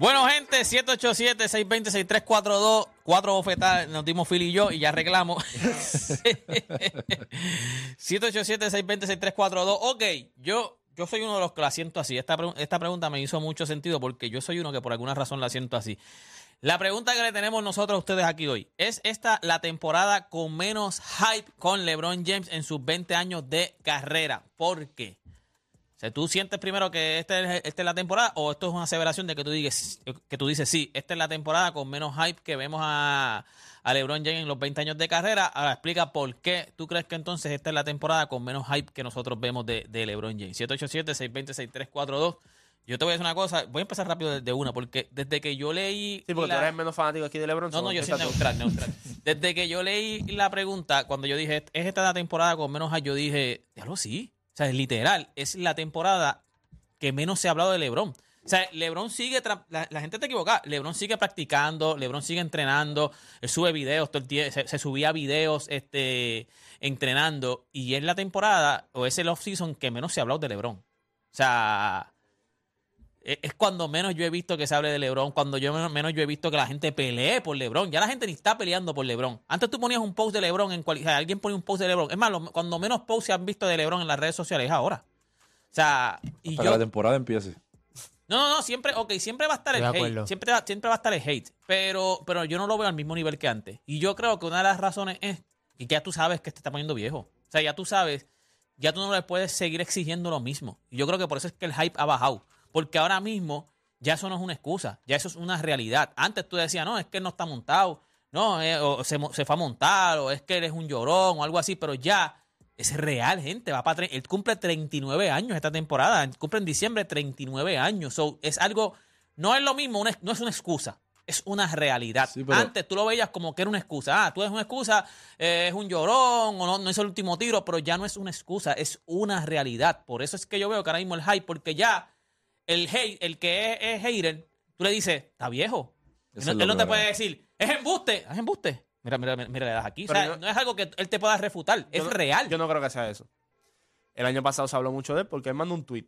Bueno, gente, 787-620-6342. Cuatro bofetadas nos dimos Phil y yo y ya arreglamos. 787-620-6342. Ok, yo, yo soy uno de los que la siento así. Esta, esta pregunta me hizo mucho sentido porque yo soy uno que por alguna razón la siento así. La pregunta que le tenemos nosotros a ustedes aquí hoy, ¿es esta la temporada con menos hype con LeBron James en sus 20 años de carrera? ¿Por qué? O sea, ¿tú sientes primero que esta es, esta es la temporada o esto es una aseveración de que tú, digas, que tú dices, sí, esta es la temporada con menos hype que vemos a, a LeBron James en los 20 años de carrera? Ahora explica por qué tú crees que entonces esta es la temporada con menos hype que nosotros vemos de, de LeBron James. 787-620-6342. Yo te voy a decir una cosa, voy a empezar rápido desde una, porque desde que yo leí... Sí, porque la- tú eres el menos fanático aquí de LeBron. no, no, yo soy neutral, neutral. Desde que yo leí la pregunta, cuando yo dije, ¿es esta la temporada con menos hype? Yo dije, diablo, sí. O sea, es literal, es la temporada que menos se ha hablado de LeBron. O sea, LeBron sigue, la, gente está equivocada, LeBron sigue practicando, LeBron sigue entrenando, sube videos, todo el se, se subía videos este, entrenando, y es la temporada, o es el off-season que menos se ha hablado de LeBron. O sea, es es cuando menos yo he visto que se hable de LeBron, cuando yo menos, menos yo he visto que la gente pelee por LeBron. Ya la gente ni está peleando por LeBron. Antes tú ponías un post de LeBron en cual, o sea, alguien ponía un post de LeBron. Es más, lo- cuando menos posts se han visto de LeBron en las redes sociales es ahora. O sea, y yo que la temporada empiece. no, no, no, siempre, ok, siempre va a estar el hate. Siempre, va- siempre va a estar el hate. Pero, pero yo no lo veo al mismo nivel que antes. Y yo creo que una de las razones es que ya tú sabes que te está poniendo viejo. O sea, ya tú sabes, ya tú no le puedes seguir exigiendo lo mismo. Y yo creo que por eso es que el hype ha bajado. Porque ahora mismo ya eso no es una excusa, ya eso es una realidad. Antes tú decías, no, es que él no está montado, no, eh, o se, se fue a montar, o es que él es un llorón, o algo así, pero ya es real, gente. Va para él cumple 39 años esta temporada. Cumple en diciembre 39 años. So, es algo. No es lo mismo, una- no es una excusa. Es una realidad. Sí, Antes tú lo veías como que era una excusa. Ah, tú eres una excusa, eh, es un llorón, o no, no hizo el último tiro, pero ya no es una excusa, es una realidad. Por eso es que yo veo que ahora mismo el hype, porque ya el hate, el que es, es hater, tú le dices, está viejo. No- él no te puede decir, es embuste, es embuste. Mira, mira, mira, le das aquí. O sea, yo- no es algo que él te pueda refutar, es no- real. Yo no creo que sea eso. El año pasado se habló mucho de él porque él mandó un tweet.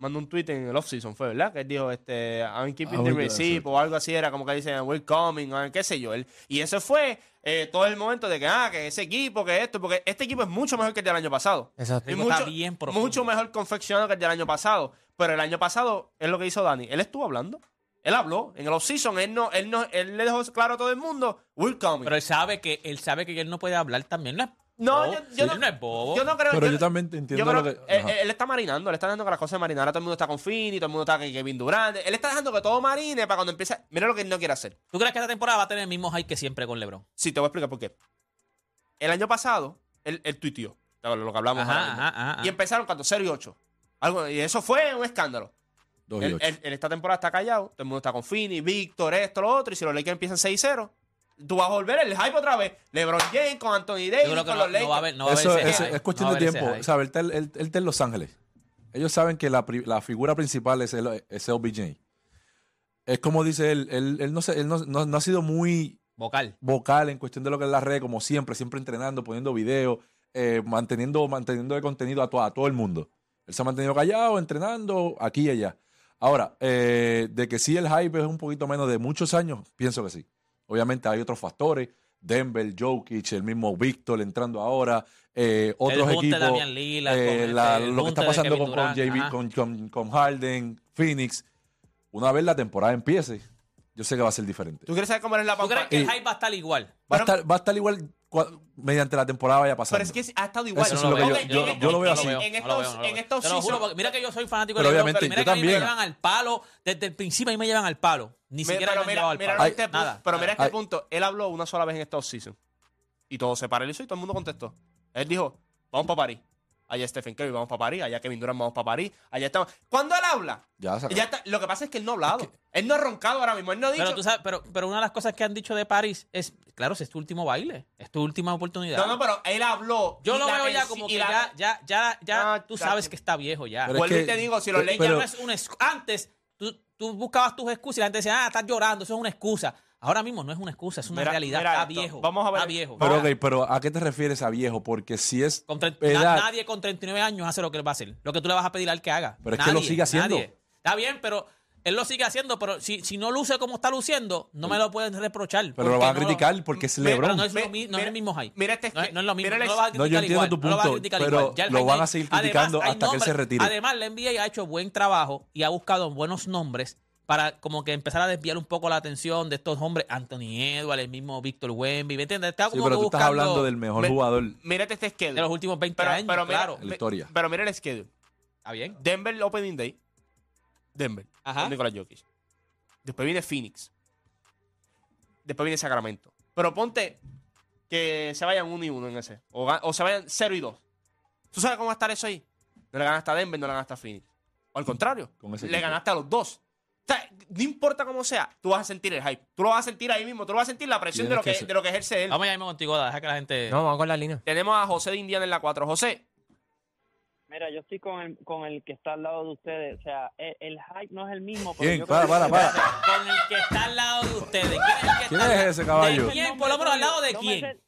Mandó un tweet en el off-season, fue, ¿verdad? Que él dijo, este, I'm keeping Ah, the receipt o algo así, era como que dicen, we're coming, o qué sé yo. Él, y eso fue eh, todo el momento de que, ah, que ese equipo, que esto, porque este equipo es mucho mejor que el del año pasado. Exacto. Y está bien profundo. mucho mejor confeccionado que el del año pasado. Pero el año pasado es lo que hizo Dani. Él estuvo hablando. Él habló. En el off-season, él, no, él, no, él le dejó claro a todo el mundo, we're coming. Pero él sabe que él sabe que él no puede hablar también. No es No, yo- yo no- no es bobo. Yo no creo Pero yo también entiendo yo creo lo que- Él, está marinando, él está dejando que las cosas marinen. Ahora todo el mundo está con Fini, todo el mundo está con Kevin Durant. Él está dejando que todo marine para cuando empiece. Mira lo que él no quiere hacer. ¿Tú crees que esta temporada va a tener el mismo hype que siempre con LeBron? Sí, te voy a explicar por qué. El año pasado, él, él tuiteó. Lo que hablamos Ajá, ahora mismo. ajá, ajá, ajá. Y empezaron cuando 0 y 8. Algo, y eso fue un escándalo. 2 y Él, 8. él- él esta temporada está callado. Todo el mundo está con Fini, Víctor, esto, lo otro. Y si los Lakers empiezan 6-0, tú vas a volver el hype otra vez. LeBron James con Anthony Yo Davis, creo que con no, los Lakers. no va a haber, no va a Eso haber ese es, hype. es cuestión No de tiempo. ¿Sabes? Él, está- él- él- él está en Los Ángeles. Ellos saben que la, figura principal es, el, es LBJ. Es como dice él, él, él no, se- él no, no- no ha sido muy Vocal. vocal en cuestión de lo que es la red, como siempre, siempre entrenando, poniendo videos, eh, manteniendo, manteniendo de contenido a, to- a todo el mundo. Él se ha mantenido callado, entrenando aquí y allá. Ahora, eh, de que sí el hype es un poquito menos de muchos años, pienso que sí. Obviamente hay otros factores. Denver, Jokic, el mismo Víctor entrando ahora, eh, otros equipos, Lillard eh, con la- este, el lo que está pasando con, con, JB, con, con- con Harden, Phoenix. Una vez la temporada empiece, yo sé que va a ser diferente. ¿Tú quieres saber cómo es la ¿Tú crees que el Y- hype va a estar igual? Va a, estar, va a estar igual mediante la temporada vaya pasando. Pero es que ha estado igual. Eso es Ok, lo que yo- lo veo así. En no lo estos, veo, en seasons- mira que yo soy fanático Pero de LeBron, pero mira yo que a mí me también. llevan al palo. Desde el principio a mí me llevan al palo. Ni Me- siquiera pero me han mira, llevado al mira palo. este Nada. pero mira este Ay. punto. Él habló una sola vez en estos season Y todo se paralizó y todo el mundo contestó. Él dijo, vamos para París. Allá Stephen Curry, vamos para París. Allá Kevin Durant, vamos para París. Allá estamos. Cuando él habla, Ya está- lo que pasa es que él no ha hablado. Él no ha roncado ahora mismo. Él no ha dicho. Pero tú sabes, pero, pero una de las cosas que han dicho de París es, claro, si es tu último baile, es tu última oportunidad. no, no, pero él habló. Yo lo veo ya como que la- ya, ya, ya, ya, Ah, tú sabes que- está viejo ya. Pero es Vuelvo y te digo, si pero- Lakers ya no es una excu- Antes tú, tú buscabas tus excusas y la gente decía, ah, estás llorando, eso es una excusa. Ahora mismo no es una excusa, es una Mira- realidad. mira está esto. viejo. Vamos a ver- Está viejo. Pero, Ya. ok, pero ¿a qué te refieres a viejo? Porque si es Con tre- edad- na- nadie con 39 años hace lo que él va a hacer. Lo que tú le vas a pedir al que haga. Pero es que lo sigue haciendo. nadie. Está bien, pero él lo sigue haciendo, pero si, si no luce como está luciendo, no me lo pueden reprochar. Pero lo van a no criticar porque es LeBron. no es, lo Mi- mi- no es mira- el mismo hype. mira este no, es, no es lo mismo. mira no lo va a No, criticar yo entiendo igual, tu no lo va a punto, criticar pero igual. Ya el lo van a seguir criticando hasta que él se retire. Además, la NBA ha hecho buen trabajo y ha buscado buenos nombres para como que empezar a desviar un poco la atención de estos hombres, Anthony Edwards, el mismo Víctor Wemby, ¿me entiendes? Está Sí, como pero tú estás hablando del mejor Me- jugador Mírate este schedule. de los últimos 20 pero, años, pero mira, claro. en la historia. Pero mira el schedule. Está bien. Denver Opening Day. Denver. Ajá. Con Nicolás Jokic. Después viene Phoenix. Después viene Sacramento. Pero ponte que se vayan uno y uno en ese. O, se vayan 0 y 2. ¿Tú sabes cómo va a estar eso ahí? No le ganaste a Denver, no le ganaste a Phoenix. O al contrario, le equipo. ganaste a los dos. Sea, no importa cómo sea, tú vas a sentir el hype. Tú lo vas a sentir ahí mismo. Tú lo vas a sentir la presión de lo, que, de lo que ejerce él. Vamos ya mismo contigo, deja que la gente... No, vamos con la línea. Tenemos a José de Indiana en la 4. José, Mira, yo estoy con el, con el que está al lado de ustedes. O sea, el, el hype no es el mismo. pero Bien, yo para, creo para, que- para. Con el que está al lado de ustedes. ¿Quién es, el que ¿Quién está es al- ese caballo? ¿De quién? Por lo menos al lado de No me quién.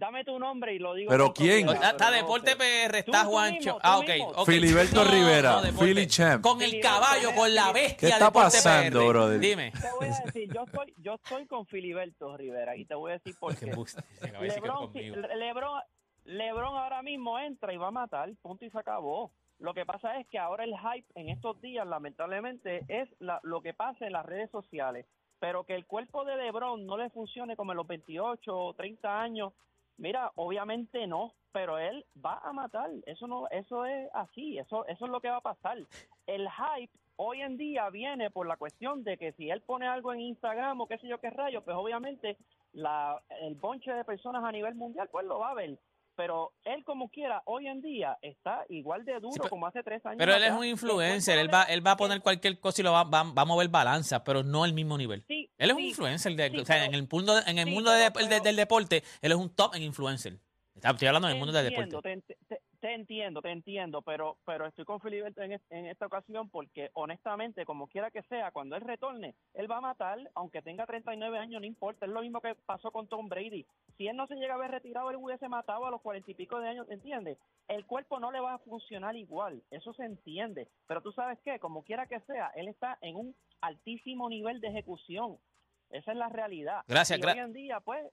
Dame tu nombre y lo digo. ¿Pero quién? Está, está pero no Deporte. PR, está tú Juancho. mismo, ah, ok. Filiberto Rivera. Philly Champ. Con el caballo, con la bestia. ¿Qué está Deporte pasando, PR. brother? Dime. Te voy a decir, yo estoy, yo estoy con Filiberto Rivera y te voy a decir por qué. Lebron, sí, Lebron, Lebron ahora mismo entra y va a matar, punto y se acabó. Lo que pasa es que ahora el hype en estos días, lamentablemente, es la- lo que pasa en las redes sociales. Pero que el cuerpo de Lebron no le funcione como en los 28 o 30 años, mira, obviamente no, pero él va a matar. Eso no, eso es así, eso, eso es lo que va a pasar. El hype hoy en día viene por la cuestión de que si él pone algo en Instagram o qué sé yo qué rayo, pues obviamente la, el bonche de personas a nivel mundial pues lo va a ver. Pero él como quiera, hoy en día está igual de duro Sí, pero- como hace tres años. Pero él es un influencer. Él va, él va a poner cualquier cosa y lo va, va, va a mover balanza, pero no al mismo nivel. Sí, Él es un influencer. de- sí, o sea, pero- en el mundo, en el mundo de- del deporte, él es un top en influencer. Estoy hablando del mundo del deporte. Te, te- te entiendo, te entiendo, pero pero estoy con Filiberto en, es- en esta ocasión porque honestamente, como quiera que sea, cuando él retorne, él va a matar, aunque tenga 39 años, no importa, es lo mismo que pasó con Tom Brady. Si él no se llega a haber retirado, él hubiese matado a los cuarenta y pico de años, ¿entiendes? El cuerpo no le va a funcionar igual, eso se entiende, pero tú sabes qué, como quiera que sea, él está en un altísimo nivel de ejecución, esa es la realidad. Gracias, y gra- hoy en día, pues,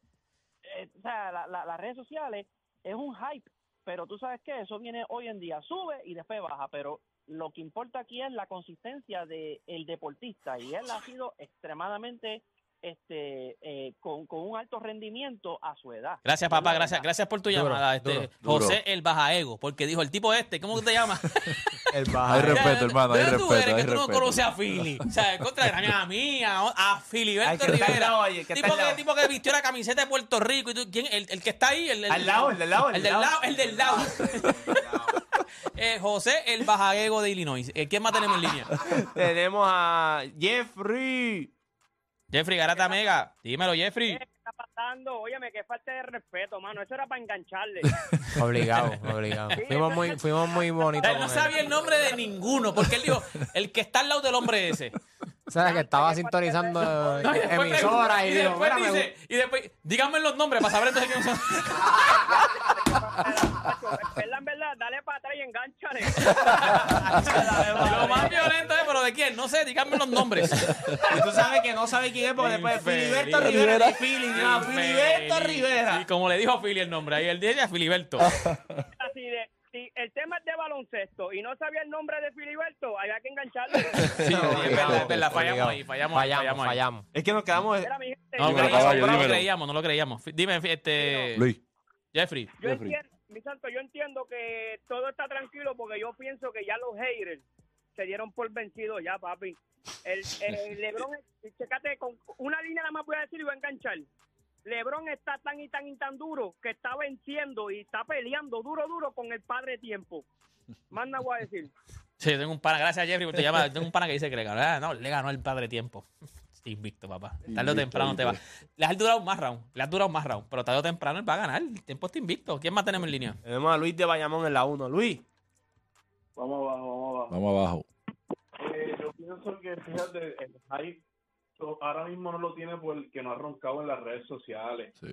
eh, o sea, la- la- las redes sociales es un hype, pero tú sabes que eso viene hoy en día, sube y después baja, pero lo que importa aquí es la consistencia del el deportista y él ha sido extremadamente este eh, con, con un alto rendimiento a su edad. Gracias, papá. Gracias, gracias por tu Duro, llamada. Este, duro, duro. José el Bajaego, porque dijo el tipo este, ¿cómo te llamas? El Hay baja. respeto, hermano, hay ¿De dónde tú respeto, eres hay que tú no respeto. conoces a Philly? O sea, contra a mí, a, a Filiberto Rivera. que tipo, que, tipo que vistió la camiseta de Puerto Rico. Y tú, ¿quién? El, el que está ahí. El, el- Al lado, el del lado, el El del lado. El del lado. Eh, José el Bajaguego de Illinois. Eh, ¿Quién más tenemos en línea? tenemos a Jeffrey. Jeffrey Garata Mega. Dímelo, Jeffrey. ¿Qué está pasando? Óyeme, qué falta de respeto, mano. Eso era para engancharle. Obligado, obligado. Fuimos muy, fuimos muy bonitos. Él no sabía el nombre de ninguno, porque él dijo, el que está al lado del hombre ese. O sea, que estaba sintonizando No, y después emisora y y dijo, después mira, me dice, y después, díganme los nombres para saber entonces quiénes son. verdad, en verdad, dale para atrás y engánchale. Lo más violento es, pero ¿de quién? No sé, díganme los nombres. Y tú sabes que no sabes quién es porque después. Filiberto Rivera Filiberto. Rivera. Y como le dijo a Philly el nombre, ahí él dice Filiberto. El tema es de baloncesto y no sabía el nombre de Filiberto, había que engancharle. Sí, sí, es verdad, es verdad, fallamos ahí, fallamos ahí, Fallamos, fallamos ahí. fallamos. Es que nos quedamos. Mira, mi gente, No, caballo, no lo creíamos, no lo creíamos. Dime, este, Luis, Jeffrey. Yo Jeffrey. entiendo, mi santo, yo entiendo que todo está tranquilo porque yo pienso que ya los haters se dieron por vencidos ya, papi. El, el Lebron, checate, con una línea nada más voy a decir y voy a enganchar. Lebron está tan y tan y tan duro que está venciendo y está peleando duro, duro con el padre tiempo. Más nada voy a decir. Sí, tengo un pana, gracias Jeffrey por te llamar. Tengo un pana que dice que le ganó. Ah, no, le ganó el padre tiempo. Invicto, papá. Tarde o Invicto, temprano te va. Le has durado más round. Le has durado más round. Pero tarde o temprano él va a ganar. El tiempo está invicto. ¿Quién más tenemos en línea? Tenemos a Luis de Bayamón en la 1. Luis. Vamos abajo, vamos abajo. vamos abajo. Eh, yo pienso que, fíjate, el hype so- ahora mismo no lo tiene porque no ha roncado en las redes sociales. Sí.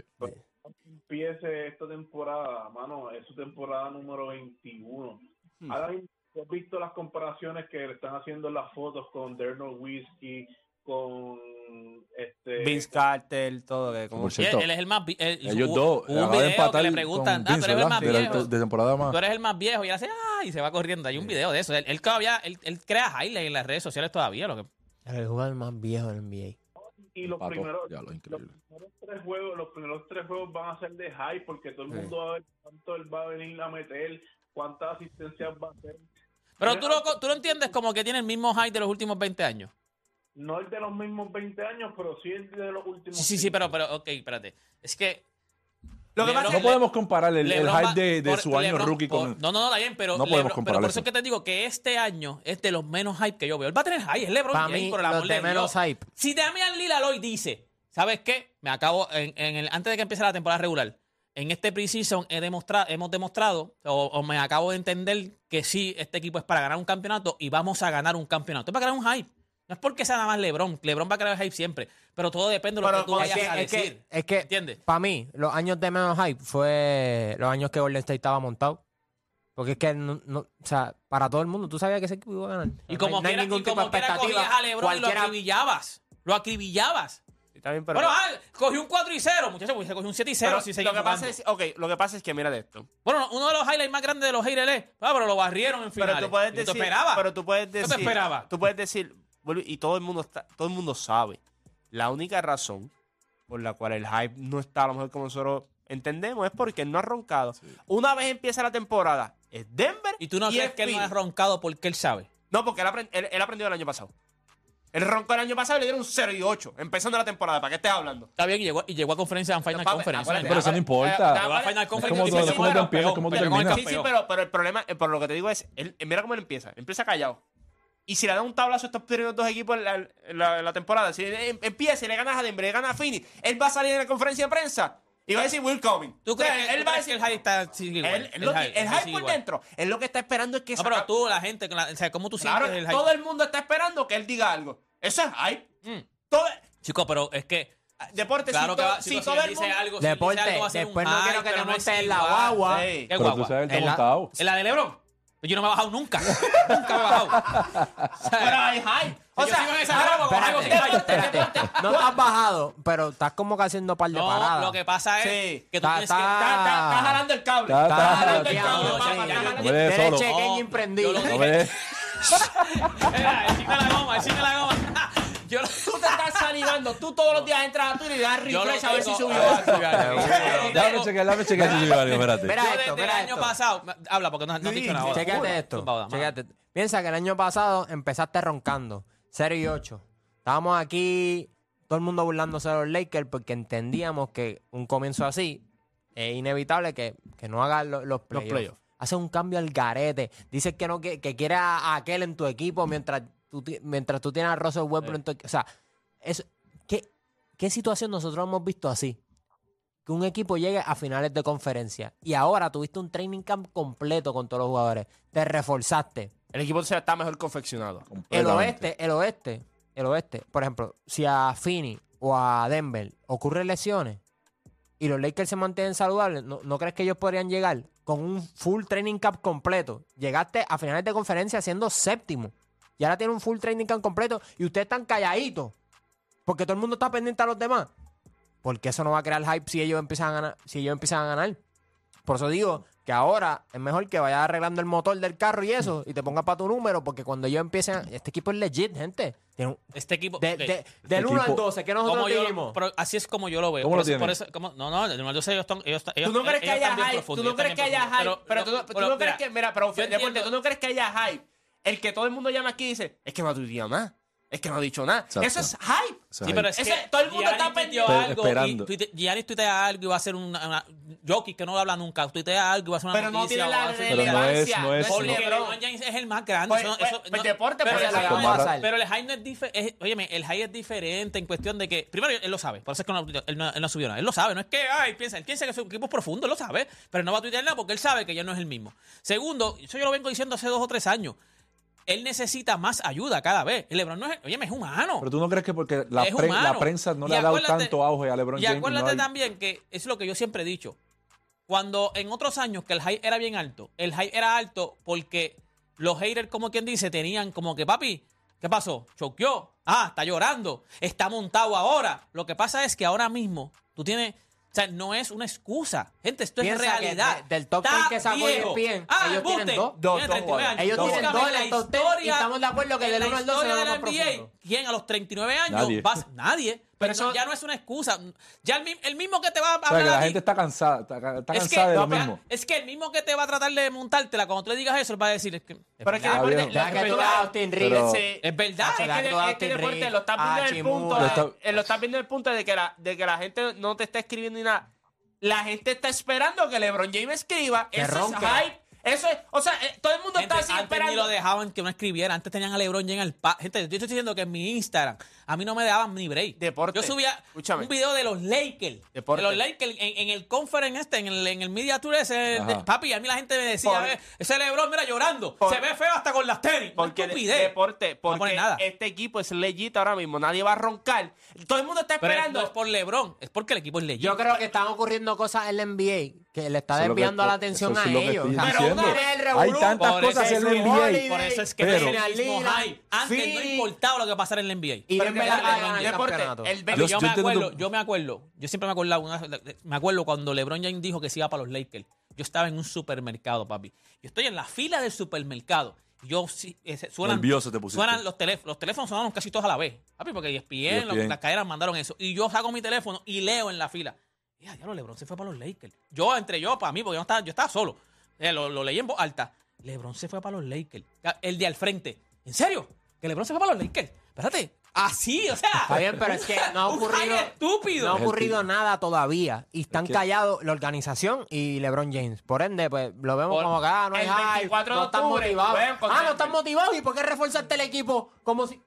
Empiece esta temporada, mano, es su temporada número 21. Hmm. Ahora mismo he visto las comparaciones que están haciendo las fotos con Derno Whiskey, con este Vince Carter, todo que como él, es el más él- Ellos hubo- dos hubo un video que empatar le preguntan, ah, tú Vince, eres el más De la- viejo. de temporada más. Tú eres el más viejo y él hace, ¡ah! Y se va corriendo. Hay un video de eso. Él, él todavía, él, él crea highlights en las redes sociales todavía. Lo que, El jugador más viejo del NBA. y los Pato, primeros ya lo los primeros tres juegos los primeros tres juegos van a ser de high porque todo el Sí. mundo va a ver cuánto él va a venir a meter cuántas asistencias va a hacer pero tú lo, tú lo entiendes como que tiene el mismo high de los últimos 20 años. no el de los mismos 20 años pero sí el de los últimos Sí, sí, sí, pero, pero, ok, espérate. Es que. Lo que LeBron- pasa No podemos comparar el, hype de, de por- su año LeBron- rookie por- con. No, no, no, está bien, pero, No podemos LeBron- comparar pero por eso. es que te digo que este año es de los menos hype que yo veo. Él va a tener hype, es LeBron Para James, mí, por el amor los de de menos Dios. hype. Si Damian Lillard hoy dice, ¿sabes qué? Me acabo, en, en el, antes de que empiece la temporada regular, en este preseason he demostrado, hemos demostrado, o, o me acabo de entender que sí, este equipo es para ganar un campeonato y vamos a ganar un campeonato. Es para crear un hype. No es porque sea nada más LeBron. LeBron va a crear hype siempre. Pero todo depende de lo Pero que tú es vayas que- a es decir. que, es que ¿Entiendes? para mí, los años de menos hype fue los años que Golden State estaba montado. Porque es que, no, no- o sea, para todo el mundo, tú sabías que ese equipo iba a ganar. Y como no quiera, ningún y tipo como de quiera expectativa. cogías a LeBron y lo Cualquiera- acribillabas. Lo acribillabas. Está bien, pero, bueno, ah, cogió un 4 y 0, muchachos, pues se cogió un 7 y 0 pero si lo que pasa es, ok, lo que pasa es que mira de esto. Bueno, uno de los highlights más grandes de los haters es, ah, pero lo barrieron en finales. Pero tú puedes ¿Y decir, ¿Tú esperabas? pero tú puedes te decir, esperabas? tú puedes decir, y todo el mundo está, todo el mundo sabe. La única razón por la cual el hype no está a lo mejor como nosotros entendemos es porque él no ha roncado. Una vez empieza la temporada, es Denver ¿Y tú no crees es que él no ha roncado porque él sabe? No, porque él, aprend- él- él aprendió el año pasado. Él roncó el año pasado y le dieron un 0 y 8, empezando la temporada. ¿Para qué estés hablando? Está bien, y llegó, y llegó a conferencia en Final Conference. acuérdate, Pero eso no importa. eh, Llegó a Final Conference y es como sí. Sí, pero, pero el problema, eh, por lo que te digo es, él, mira cómo él empieza. Empieza callado. Y si le da un tablazo a estos primeros dos equipos en la, en la- en la temporada, si em- empieza y le ganas a Denver, le ganas a Phoenix, él va a salir en la conferencia de prensa y va a decir, we're coming. ¿Tú O sea, crees, él tú va a decir, el hype está sigue igual? él- él lo que- el hype por igual. dentro. Él lo que está esperando es que No, pero tú, la gente, la- o sea, ¿cómo tú Claro, sientes el hype? todo el mundo está esperando que él diga algo. Eso es hype. Mm. Todo, Chico, pero es que... deporte, Claro si, que va, si si todo el dice mundo... algo, si Deporte, algo, va a ser un después no hype, quiero que te montes en la guagua. Sí. Qué Pero guagua. tú sabes, él está En la- montado. ¿En la de LeBron? Yo no me he bajado nunca. nunca me he bajado. O sea, Pero hay hype. O yo sea, sigo en esa ahora- como algo espérate. No te has bajado, pero estás como que haciendo un par de No, paradas. lo que pasa es Sí. que tú Ta- tienes ta- que... Está, está- está jalando el cable. Está- Está está- jalando el está- cable, no, jalando- No me dejes Tienes solo. chequeño No, imprendido. yo lo No Tú todos los días entras a Twitter y das yo lo refresh a ver si subió Ah, algo. Déjame chequear, déjame chequear si subió algo, espérate. Mira Yo esto, desde el mira año esto. pasado... Habla, porque no, no has dicho nada. ahora. Chécate esto. Zumba, dama. chécate. Piensa que el año pasado empezaste roncando. 0 y 8. Estábamos aquí, todo el mundo burlándose de los Lakers porque entendíamos que un comienzo así es inevitable que, que no hagas lo- los playoffs. playoffs. Hace un cambio al garete. Dices que no que, que quiere a, a aquel en tu equipo mientras tú, ti- mientras tú tienes a Russell Westbrook en tu equipo. O sea, eso, ¿qué, ¿qué situación nosotros hemos visto así? Que un equipo llegue a finales de conferencia y ahora tuviste un training camp completo con todos los jugadores. Te reforzaste. El equipo se está mejor confeccionado. El oeste, el oeste, el oeste. Por ejemplo, si a Phoenix o a Denver ocurren lesiones y los Lakers se mantienen saludables, ¿no, no crees que ellos podrían llegar con un full training camp completo? Llegaste a finales de conferencia siendo séptimo y ahora tiene un full training camp completo y ustedes están calladitos porque todo el mundo está pendiente a los demás. Porque eso no va a crear hype si ellos empiezan a ganar, si ellos empiezan a ganar. Por eso digo que ahora es mejor que vayas arreglando el motor del carro y eso y te pongas para tu número porque cuando ellos empiecen, este equipo es legit, gente. Tiene un- Este equipo... de- ok. de- del 1 al equipo- 12, que nosotros lo- dijimos. pero así es como yo lo veo. ¿Cómo por lo eso, por tienes? eso- como- no, no, del 1 al 12 ellos están... Ellos, están- ellos, Tú no crees que haya hype. Tú no crees que haya hype. Pero tú no- tú pero no crees que. Mira, pero Deporte, tú no crees que haya hype. El que todo el mundo llama aquí y dice, es que no ha tuiteado nada. Es que no ha dicho nada. Exacto. Eso es hype. Eso Sí, es pero ahí. es Ese- que todo el mundo Giannis está pendiente. algo Esperando. y Giannis tuitea algo y va a ser una, una Jokic que no habla nunca, tuitea algo y va a ser una Pero no noticia tiene o la Pero no es- relevancia. no es- Porque no. LeBron. LeBron James es el más grande. Pues- eso- pues- eso- pues no- deporte, pero pues, el no es- ra- Pero el hype no es diferente. Óyeme, el hype es diferente en cuestión de que. Primero, él lo sabe. Por eso es que no, él, no, él no subió nada. Él lo sabe. No es que, ay, piensa. Él piensa que su equipo es profundo. Él lo sabe. Pero no va a tuitear nada porque él sabe que ya no es el mismo. Segundo, eso yo lo vengo diciendo hace dos o tres años. Él necesita más ayuda cada vez. El LeBron no es. Óyeme, es humano. Pero tú no crees que porque la, pre- prensa no Y le ha dado acuérdate- tanto auge a LeBron Y James. acuérdate no hay- también que es lo que yo siempre he dicho. Cuando en otros años que el hype era bien alto, el hype era alto porque los haters, como quien dice, tenían como que, papi, ¿qué pasó? Choqueó. Ah, está llorando. Está montado ahora. Lo que pasa es que ahora mismo tú tienes o sea, no es una excusa. Gente, esto es realidad. De, del top 10 que sacó ESPN, ah, ellos tienen dos. dos, dos ellos tienen dos en el top 10 y estamos de acuerdo que del 1 al 2 se va más profundo. ¿Quién a los 39 años? Nadie. Vas, nadie. Pero eso ya no es una excusa. Ya el, mismo que te va a hablar. O sea, que la gente está cansada, está, cansada de lo mismo. Es que el mismo que te va a tratar de montártela cuando tú le digas eso, él va a decir. Es que, pero es que deporte, la, que Austin. Es verdad. Es que, deporte lo estás viendo en el punto. Lo estás viendo el punto de que la gente no te está escribiendo ni nada. La gente está esperando que LeBron James escriba. Eso es hype. Eso es, o sea, eh, todo el mundo está así antes esperando. ni lo dejaban que no escribiera. Antes tenían a LeBron James al pa Gente, yo estoy diciendo que en mi Instagram a mí no me daban ni break. Deporte. Yo subía un video de los Lakers. Deporte. De los Lakers en, el conference este, en el, en el media tour ese. papi, a mí la gente me decía, ese LeBron, mira, llorando. se ve feo hasta con las tenis. Porque deporte, porque nada. este equipo es legit ahora mismo. Nadie va a roncar. Todo el mundo está esperando. no es por LeBron, es porque el equipo es legit. Yo creo que están ocurriendo cosas en la NBA que le está desviando la atención a ellos. Pero Hay tantas cosas en la NBA. Por eso es que pero, Antes no importaba lo que pasara en la NBA. Y pero el deporte, el yo, me acuerdo, yo me acuerdo, yo siempre me acuerdo, me acuerdo cuando LeBron James dijo que se iba para los Lakers. Yo estaba en un supermercado, papi. Yo estoy en la fila del supermercado. Yo sí, suenan, Nervioso te pusiste. suenan los teléfonos, los teléfonos sonaron casi todos a la vez, papi, porque ESPN, ESPN. las cadenas mandaron eso. Y yo saco mi teléfono y leo en la fila ya, ya lo LeBron se fue para los Lakers. Yo, entre yo, para mí, porque yo estaba, yo estaba solo. Eh, lo, leí en voz alta. LeBron se fue para los Lakers. El de al frente. ¿En serio? ¿Que LeBron se fue para los Lakers? Espérate. Así, o sea. Está bien, pero es que no ha ocurrido. estúpido. No ha ocurrido nada todavía. Y están callados la organización y LeBron James. Por ende, pues lo vemos como que ah, no hay hype, no están motivados. Ah, no están motivados. ¿Y por qué reforzaste el equipo? Como si.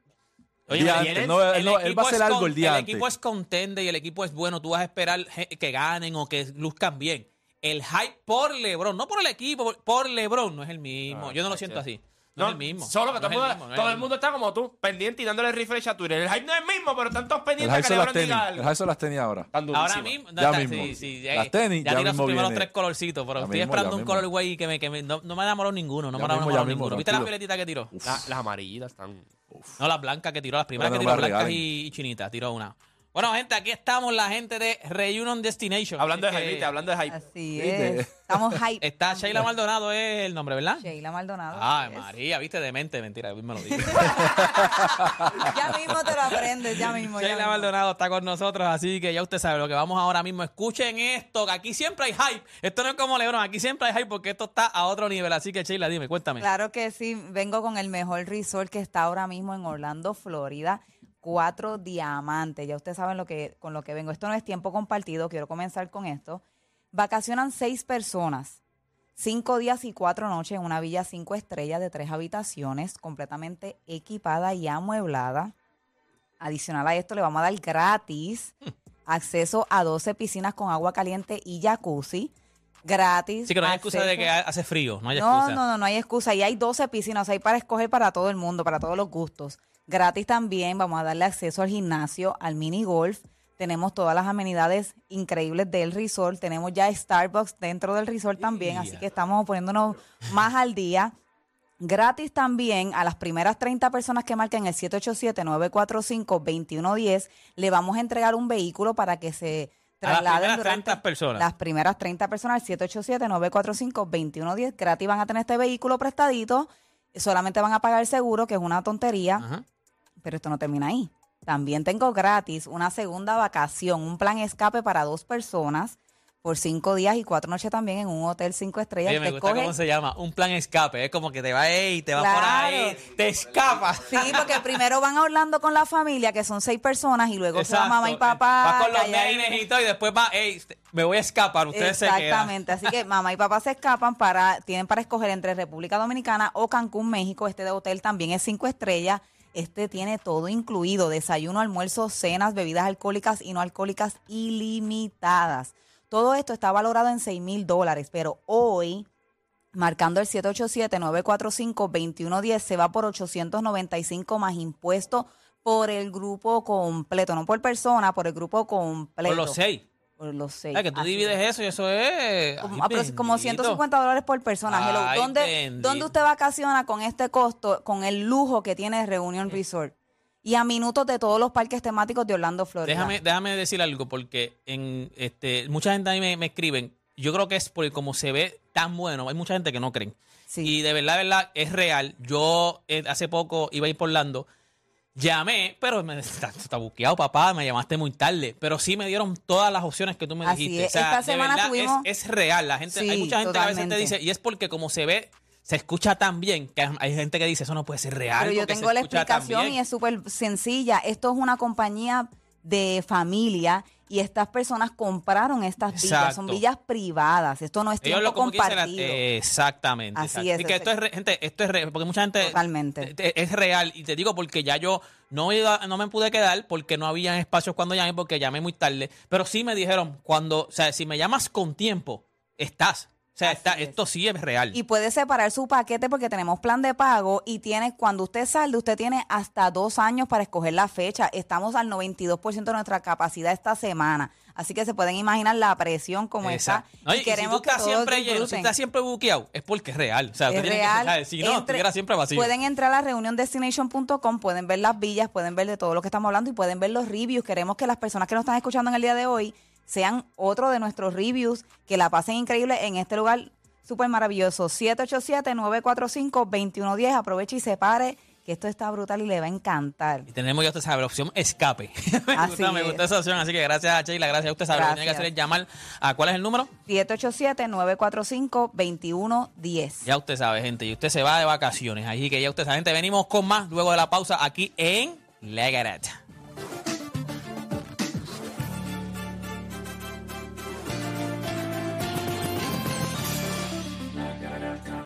Oye, no, él, va a hacer algo el día El equipo es contende y el equipo es bueno. Tú vas a esperar que ganen o que luzcan bien. El hype por LeBron, no por el equipo, por LeBron no es el mismo. Ah, Yo no lo siento así. No, es el mismo. Solo que todo, el mundo, está como tú, pendiente y dándole refresh a Twitter. El hype no es el mismo, pero están todos pendientes que LeBron diga algo. El hype son las tenis ahora. Ahora mismo. Ya mismo. Sí, sí, ya, las tenis ya, ya mismo los primeros tres colorcitos, pero estoy esperando un color güey que me, que me, no, no me enamoró ninguno. No me enamoró ninguno. ¿Viste las piletitas que tiró? las amarillitas están... No, las blancas que tiró, las primeras que tiró, blancas y, chinitas, tiró una. Bueno, gente, aquí estamos, la gente de Reunion Destination. Hablando de hype, hablando de hype. Así es. Estamos hype. Está Sheila Maldonado, es el nombre, ¿verdad? Sheila Maldonado. Ay, María, viste, demente, mentira, me lo digo. ya mismo te lo aprendes, ya mismo. Sheila Maldonado está con nosotros, así que ya usted sabe lo que vamos ahora mismo. Escuchen esto, que aquí siempre hay hype. Esto no es como Lebron, aquí siempre hay hype porque esto está a otro nivel. Así que, Sheila, dime, cuéntame. Claro que sí, vengo con el mejor resort que está ahora mismo en Orlando, Florida cuatro diamantes. Ya ustedes saben lo que, con lo que vengo. Esto no es tiempo compartido, quiero comenzar con esto. Vacacionan seis personas, cinco días y cuatro noches en una villa cinco estrellas de tres habitaciones, completamente equipada y amueblada. Adicional a esto, le vamos a dar gratis acceso a 12 piscinas con agua caliente y jacuzzi. Gratis. Sí, que no hay excusa de que hace frío. No, hay no, no, no, no hay excusa. Y hay 12 piscinas, hay para escoger para todo el mundo, para todos los gustos. Gratis también, vamos a darle acceso al gimnasio, al mini golf. Tenemos todas las amenidades increíbles del resort. Tenemos ya Starbucks dentro del resort también, así que estamos poniéndonos más al día. Gratis también a las primeras 30 personas que marquen el 787-945-2110, le vamos a entregar un vehículo para que se trasladen. las primeras 30 personas. Las primeras 30 personas, al 787-945-2110. Gratis van a tener este vehículo prestadito. Solamente van a pagar el seguro, que es una tontería. Ajá. Pero esto no termina ahí. También tengo gratis una segunda vacación, un plan escape para dos personas por cinco días y cuatro noches también en un hotel cinco estrellas. me gusta cómo se llama, un plan escape. Es como que te va ahí, te va por ahí, te escapas. Sí, porque primero van a Orlando con la familia, que son seis personas, y luego se va mamá y papá. Va con los nenes y todo, y después va, hey, me voy a escapar, ustedes se quedan. Exactamente, así que mamá y papá se escapan para, tienen para escoger entre República Dominicana o Cancún, México. Este de hotel también es cinco estrellas este tiene todo incluido, desayuno, almuerzo, cenas, bebidas alcohólicas y no alcohólicas ilimitadas. Todo esto está valorado en 6 mil dólares, pero hoy, marcando el 787-945-2110, se va por 895 más impuestos por el grupo completo, no por persona, por el grupo completo. Por los seis. Por los seis. Ah, que tú Así divides es. eso y eso es. Como, ay, aprox- como bendito. 150 dólares por persona. Hello, Ay, ¿Dónde, bendito. ¿Dónde usted vacaciona con este costo, con el lujo que tiene Reunion Resort? Y a minutos de todos los parques temáticos de Orlando, Florida. Déjame, déjame decir algo, porque en este, mucha gente a mí me, me escriben. Yo creo que es porque como se ve tan bueno, hay mucha gente que no creen. Sí. Y de verdad, de verdad, es real. Yo eh, hace poco iba a ir por Orlando. Llamé, pero me está, está buqueado, papá, me llamaste muy tarde. Pero sí me dieron todas las opciones que tú me Así dijiste. es. O sea, Esta de semana verdad, tuvimos- es, es real. La gente, Sí, hay mucha gente que a veces te totalmente. dice, y es porque como se ve, se escucha tan bien, que hay gente que dice, eso no puede ser real. Pero yo porque se tengo la escucha tan explicación bien". y es súper sencilla. Esto es una compañía de familia y estas personas compraron estas villas. Son Exacto. villas privadas. Esto no es Ellos tiempo lo dicen, compartido. eh, exactamente. Así exacto. es, Y que esto es, re- gente, esto es real, porque mucha gente Totalmente. te- te- es real y te digo porque ya yo no iba- no me pude quedar porque no había espacios cuando llamé porque llamé muy tarde, pero sí me dijeron cuando, o sea, si me llamas con tiempo, estás. O sea, está, es. esto sí es real. Y puede separar su paquete porque tenemos plan de pago y tiene, cuando usted salde, usted tiene hasta dos años para escoger la fecha. Estamos al 92% de nuestra capacidad esta semana. Así que se pueden imaginar la presión como Exacto. está. No, y y, si queremos tú que estás siempre lleno, si estás siempre buqueado, es porque es real. O sea, Es que- real. sea, si no, Entre- siempre vacío. Pueden entrar a reuniondestination.com, pueden ver las villas, pueden ver de todo lo que estamos hablando y pueden ver los reviews. Queremos que las personas que nos están escuchando en el día de hoy sean otro de nuestros reviews, que la pasen increíble en este lugar súper maravilloso. 787-945-2110. Aproveche y se pare, que esto está brutal y le va a encantar. Y tenemos ya usted sabe la opción escape. me, Así gusta, me gusta esa opción, así que gracias a Sheila, gracias a usted sabe lo que tiene que hacer es llamar a cuál es el número. 787-945-2110. Ya usted sabe, gente, y usted se va de vacaciones. Así que ya usted sabe, gente, venimos con más luego de la pausa aquí en Legaret.